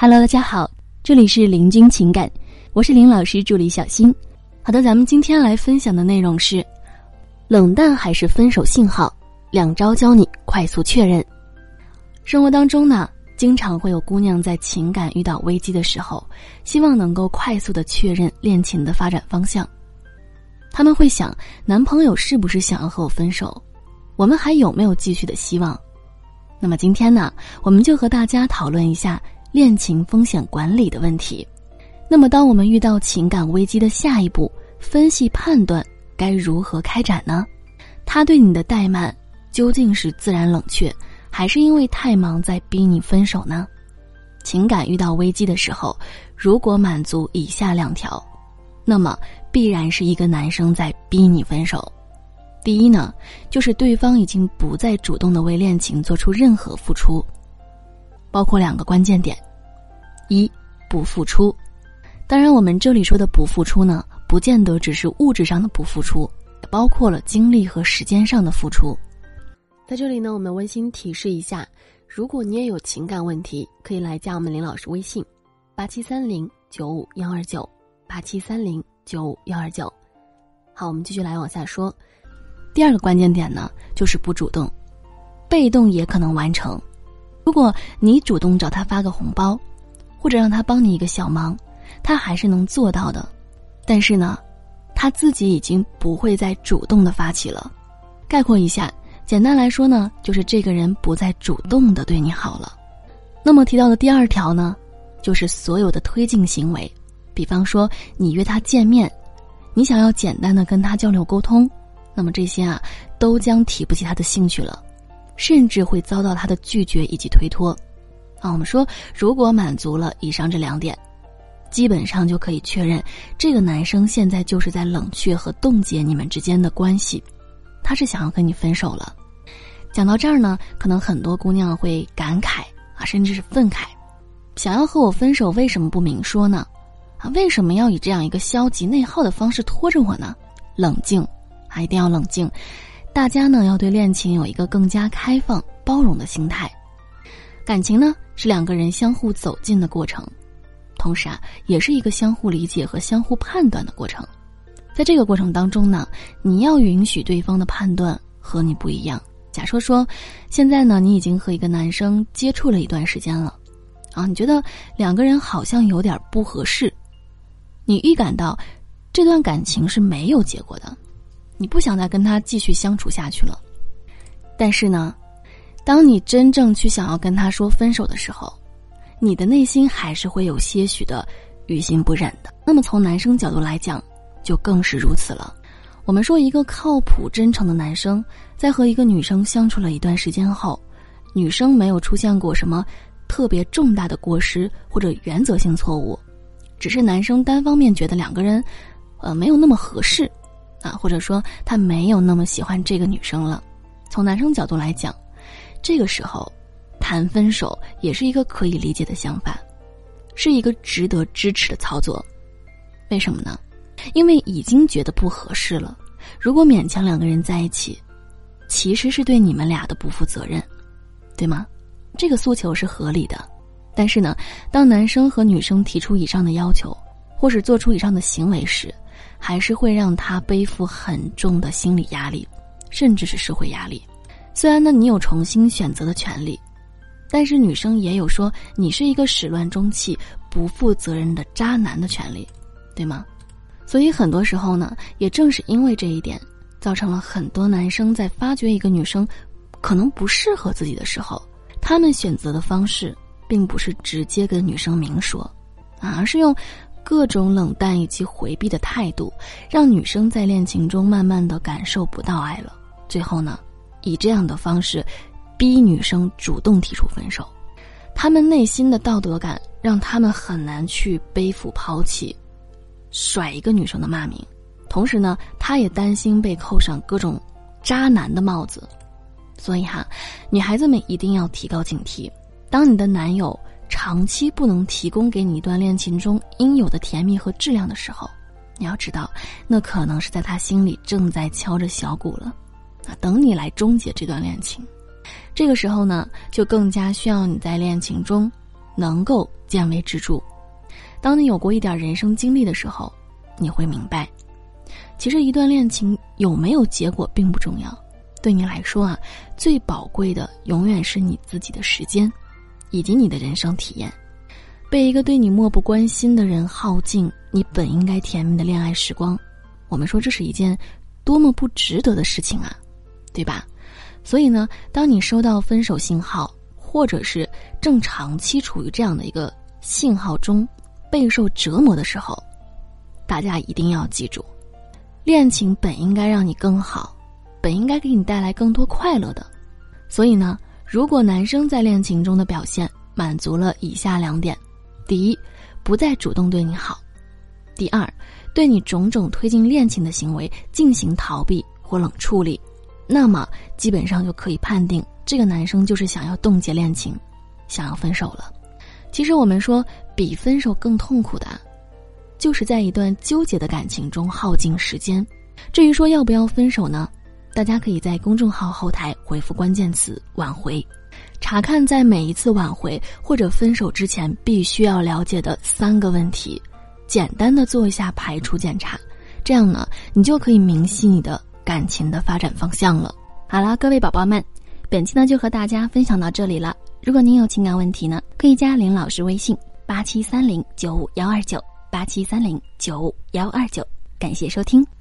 Hello，大家好，这里是林君情感，我是林老师助理小新。好的，咱们今天来分享的内容是：冷淡还是分手信号？两招教你快速确认。生活当中呢，经常会有姑娘在情感遇到危机的时候，希望能够快速的确认恋情的发展方向。他们会想，男朋友是不是想要和我分手？我们还有没有继续的希望？那么今天呢，我们就和大家讨论一下恋情风险管理的问题。那么，当我们遇到情感危机的下一步，分析判断该如何开展呢？他对你的怠慢究竟是自然冷却，还是因为太忙在逼你分手呢？情感遇到危机的时候，如果满足以下两条，那么必然是一个男生在逼你分手。第一呢，就是对方已经不再主动的为恋情做出任何付出，包括两个关键点：一不付出。当然，我们这里说的不付出呢，不见得只是物质上的不付出，也包括了精力和时间上的付出。在这里呢，我们温馨提示一下：如果你也有情感问题，可以来加我们林老师微信：八七三零九五幺二九八七三零九五幺二九。好，我们继续来往下说。第二个关键点呢，就是不主动，被动也可能完成。如果你主动找他发个红包，或者让他帮你一个小忙，他还是能做到的。但是呢，他自己已经不会再主动的发起了。概括一下，简单来说呢，就是这个人不再主动的对你好了。那么提到的第二条呢，就是所有的推进行为，比方说你约他见面，你想要简单的跟他交流沟通。那么这些啊，都将提不起他的兴趣了，甚至会遭到他的拒绝以及推脱。啊，我们说，如果满足了以上这两点，基本上就可以确认，这个男生现在就是在冷却和冻结你们之间的关系，他是想要跟你分手了。讲到这儿呢，可能很多姑娘会感慨啊，甚至是愤慨，想要和我分手，为什么不明说呢？啊，为什么要以这样一个消极内耗的方式拖着我呢？冷静。啊一定要冷静，大家呢要对恋情有一个更加开放、包容的心态。感情呢是两个人相互走近的过程，同时啊也是一个相互理解和相互判断的过程。在这个过程当中呢，你要允许对方的判断和你不一样。假设说，现在呢你已经和一个男生接触了一段时间了，啊，你觉得两个人好像有点不合适，你预感到这段感情是没有结果的。你不想再跟他继续相处下去了，但是呢，当你真正去想要跟他说分手的时候，你的内心还是会有些许的于心不忍的。那么从男生角度来讲，就更是如此了。我们说，一个靠谱真诚的男生，在和一个女生相处了一段时间后，女生没有出现过什么特别重大的过失或者原则性错误，只是男生单方面觉得两个人，呃，没有那么合适。啊，或者说他没有那么喜欢这个女生了。从男生角度来讲，这个时候谈分手也是一个可以理解的想法，是一个值得支持的操作。为什么呢？因为已经觉得不合适了。如果勉强两个人在一起，其实是对你们俩的不负责任，对吗？这个诉求是合理的。但是呢，当男生和女生提出以上的要求，或是做出以上的行为时，还是会让他背负很重的心理压力，甚至是社会压力。虽然呢，你有重新选择的权利，但是女生也有说你是一个始乱终弃、不负责任的渣男的权利，对吗？所以很多时候呢，也正是因为这一点，造成了很多男生在发觉一个女生可能不适合自己的时候，他们选择的方式并不是直接跟女生明说，啊而是用。各种冷淡以及回避的态度，让女生在恋情中慢慢的感受不到爱了。最后呢，以这样的方式，逼女生主动提出分手。他们内心的道德感让他们很难去背负抛弃，甩一个女生的骂名。同时呢，他也担心被扣上各种渣男的帽子。所以哈，女孩子们一定要提高警惕。当你的男友。长期不能提供给你一段恋情中应有的甜蜜和质量的时候，你要知道，那可能是在他心里正在敲着小鼓了，啊，等你来终结这段恋情。这个时候呢，就更加需要你在恋情中能够见微知著。当你有过一点人生经历的时候，你会明白，其实一段恋情有没有结果并不重要。对你来说啊，最宝贵的永远是你自己的时间，以及你的人生体验。被一个对你漠不关心的人耗尽你本应该甜蜜的恋爱时光，我们说这是一件多么不值得的事情啊，对吧？所以呢，当你收到分手信号，或者是正长期处于这样的一个信号中，备受折磨的时候，大家一定要记住，恋情本应该让你更好。本应该给你带来更多快乐的，所以呢，如果男生在恋情中的表现满足了以下两点：第一，不再主动对你好；第二，对你种种推进恋情的行为进行逃避或冷处理，那么基本上就可以判定这个男生就是想要冻结恋情，想要分手了。其实我们说，比分手更痛苦的，就是在一段纠结的感情中耗尽时间。至于说要不要分手呢？大家可以在公众号后台回复关键词“挽回”，查看在每一次挽回或者分手之前必须要了解的三个问题，简单的做一下排除检查，这样呢，你就可以明晰你的感情的发展方向了。好了，各位宝宝们，本期呢就和大家分享到这里了。如果您有情感问题呢，可以加林老师微信：八七三零九五幺二九八七三零九五幺二九。感谢收听。